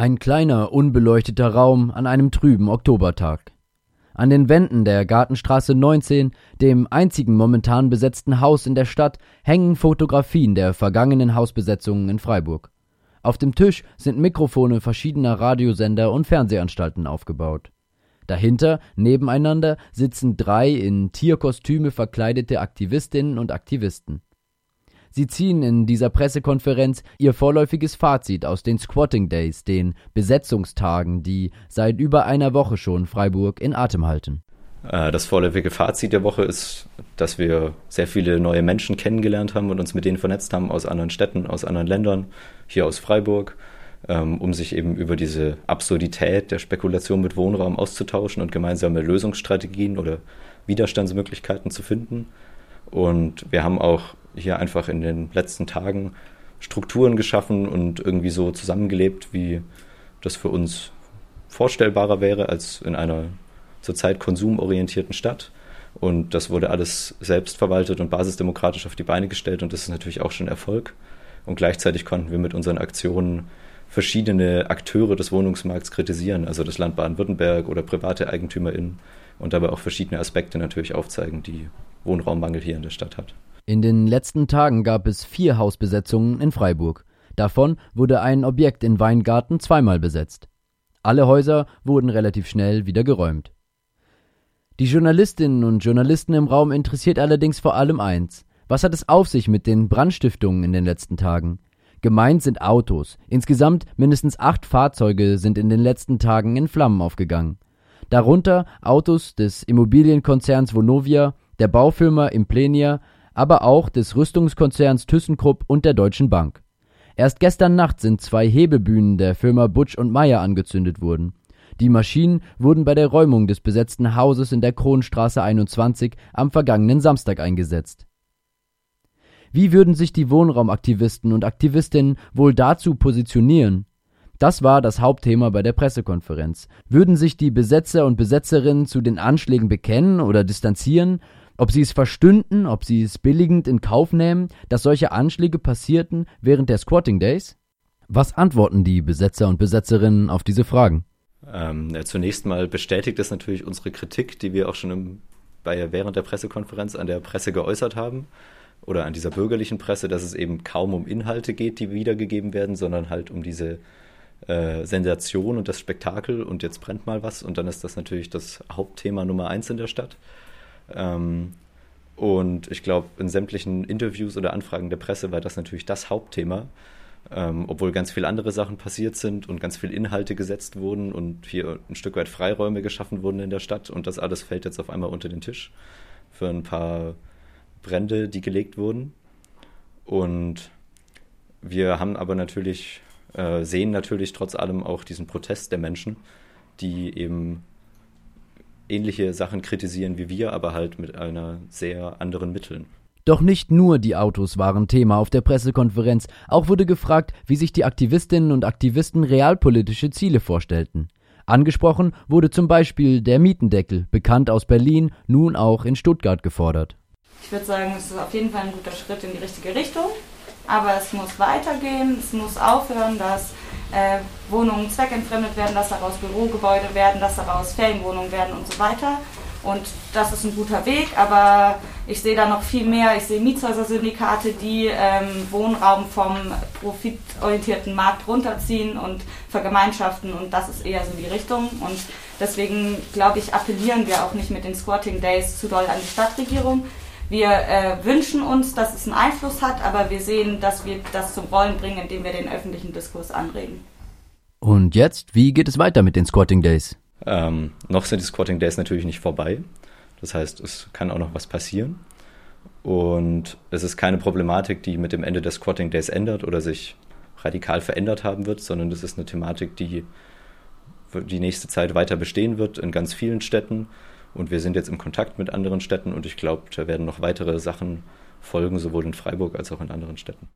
Ein kleiner, unbeleuchteter Raum an einem trüben Oktobertag. An den Wänden der Gartenstraße 19, dem einzigen momentan besetzten Haus in der Stadt, hängen Fotografien der vergangenen Hausbesetzungen in Freiburg. Auf dem Tisch sind Mikrofone verschiedener Radiosender und Fernsehanstalten aufgebaut. Dahinter, nebeneinander, sitzen drei in Tierkostüme verkleidete Aktivistinnen und Aktivisten. Sie ziehen in dieser Pressekonferenz ihr vorläufiges Fazit aus den Squatting Days, den Besetzungstagen, die seit über einer Woche schon Freiburg in Atem halten. Äh, das vorläufige Fazit der Woche ist, dass wir sehr viele neue Menschen kennengelernt haben und uns mit denen vernetzt haben aus anderen Städten, aus anderen Ländern, hier aus Freiburg, ähm, um sich eben über diese Absurdität der Spekulation mit Wohnraum auszutauschen und gemeinsame Lösungsstrategien oder Widerstandsmöglichkeiten zu finden. Und wir haben auch hier einfach in den letzten Tagen Strukturen geschaffen und irgendwie so zusammengelebt, wie das für uns vorstellbarer wäre als in einer zurzeit konsumorientierten Stadt. Und das wurde alles selbst verwaltet und basisdemokratisch auf die Beine gestellt und das ist natürlich auch schon Erfolg. Und gleichzeitig konnten wir mit unseren Aktionen verschiedene Akteure des Wohnungsmarkts kritisieren, also das Land Baden-Württemberg oder private EigentümerInnen und dabei auch verschiedene Aspekte natürlich aufzeigen, die Wohnraummangel hier in der Stadt hat. In den letzten Tagen gab es vier Hausbesetzungen in Freiburg. Davon wurde ein Objekt in Weingarten zweimal besetzt. Alle Häuser wurden relativ schnell wieder geräumt. Die Journalistinnen und Journalisten im Raum interessiert allerdings vor allem eins. Was hat es auf sich mit den Brandstiftungen in den letzten Tagen? Gemeint sind Autos. Insgesamt mindestens acht Fahrzeuge sind in den letzten Tagen in Flammen aufgegangen. Darunter Autos des Immobilienkonzerns Vonovia, der Baufirma Implenia, aber auch des Rüstungskonzerns ThyssenKrupp und der Deutschen Bank. Erst gestern Nacht sind zwei Hebebühnen der Firma Butsch und Meyer angezündet worden. Die Maschinen wurden bei der Räumung des besetzten Hauses in der Kronstraße 21 am vergangenen Samstag eingesetzt. Wie würden sich die Wohnraumaktivisten und Aktivistinnen wohl dazu positionieren? Das war das Hauptthema bei der Pressekonferenz. Würden sich die Besetzer und Besetzerinnen zu den Anschlägen bekennen oder distanzieren ob sie es verstünden, ob sie es billigend in Kauf nehmen, dass solche Anschläge passierten während der Squatting Days? Was antworten die Besetzer und Besetzerinnen auf diese Fragen? Ähm, ja, zunächst mal bestätigt es natürlich unsere Kritik, die wir auch schon im, bei, während der Pressekonferenz an der Presse geäußert haben oder an dieser bürgerlichen Presse, dass es eben kaum um Inhalte geht, die wiedergegeben werden, sondern halt um diese äh, Sensation und das Spektakel und jetzt brennt mal was und dann ist das natürlich das Hauptthema Nummer eins in der Stadt. Ähm, und ich glaube, in sämtlichen Interviews oder Anfragen der Presse war das natürlich das Hauptthema, ähm, obwohl ganz viele andere Sachen passiert sind und ganz viele Inhalte gesetzt wurden und hier ein Stück weit Freiräume geschaffen wurden in der Stadt. Und das alles fällt jetzt auf einmal unter den Tisch für ein paar Brände, die gelegt wurden. Und wir haben aber natürlich, äh, sehen natürlich trotz allem auch diesen Protest der Menschen, die eben ähnliche Sachen kritisieren wie wir, aber halt mit einer sehr anderen Mitteln. Doch nicht nur die Autos waren Thema auf der Pressekonferenz, auch wurde gefragt, wie sich die Aktivistinnen und Aktivisten realpolitische Ziele vorstellten. Angesprochen wurde zum Beispiel der Mietendeckel, bekannt aus Berlin, nun auch in Stuttgart gefordert. Ich würde sagen, es ist auf jeden Fall ein guter Schritt in die richtige Richtung, aber es muss weitergehen, es muss aufhören, dass äh, Wohnungen zweckentfremdet werden, dass daraus Bürogebäude werden, dass daraus Ferienwohnungen werden und so weiter. Und das ist ein guter Weg, aber ich sehe da noch viel mehr. Ich sehe Mietshäuser-Syndikate, die ähm, Wohnraum vom profitorientierten Markt runterziehen und vergemeinschaften und das ist eher so die Richtung. Und deswegen, glaube ich, appellieren wir auch nicht mit den Squatting Days zu doll an die Stadtregierung. Wir äh, wünschen uns, dass es einen Einfluss hat, aber wir sehen, dass wir das zum Rollen bringen, indem wir den öffentlichen Diskurs anregen. Und jetzt, wie geht es weiter mit den Squatting Days? Ähm, noch sind die Squatting Days natürlich nicht vorbei. Das heißt, es kann auch noch was passieren. Und es ist keine Problematik, die mit dem Ende der Squatting Days ändert oder sich radikal verändert haben wird, sondern das ist eine Thematik, die die nächste Zeit weiter bestehen wird in ganz vielen Städten. Und wir sind jetzt im Kontakt mit anderen Städten und ich glaube, da werden noch weitere Sachen folgen, sowohl in Freiburg als auch in anderen Städten.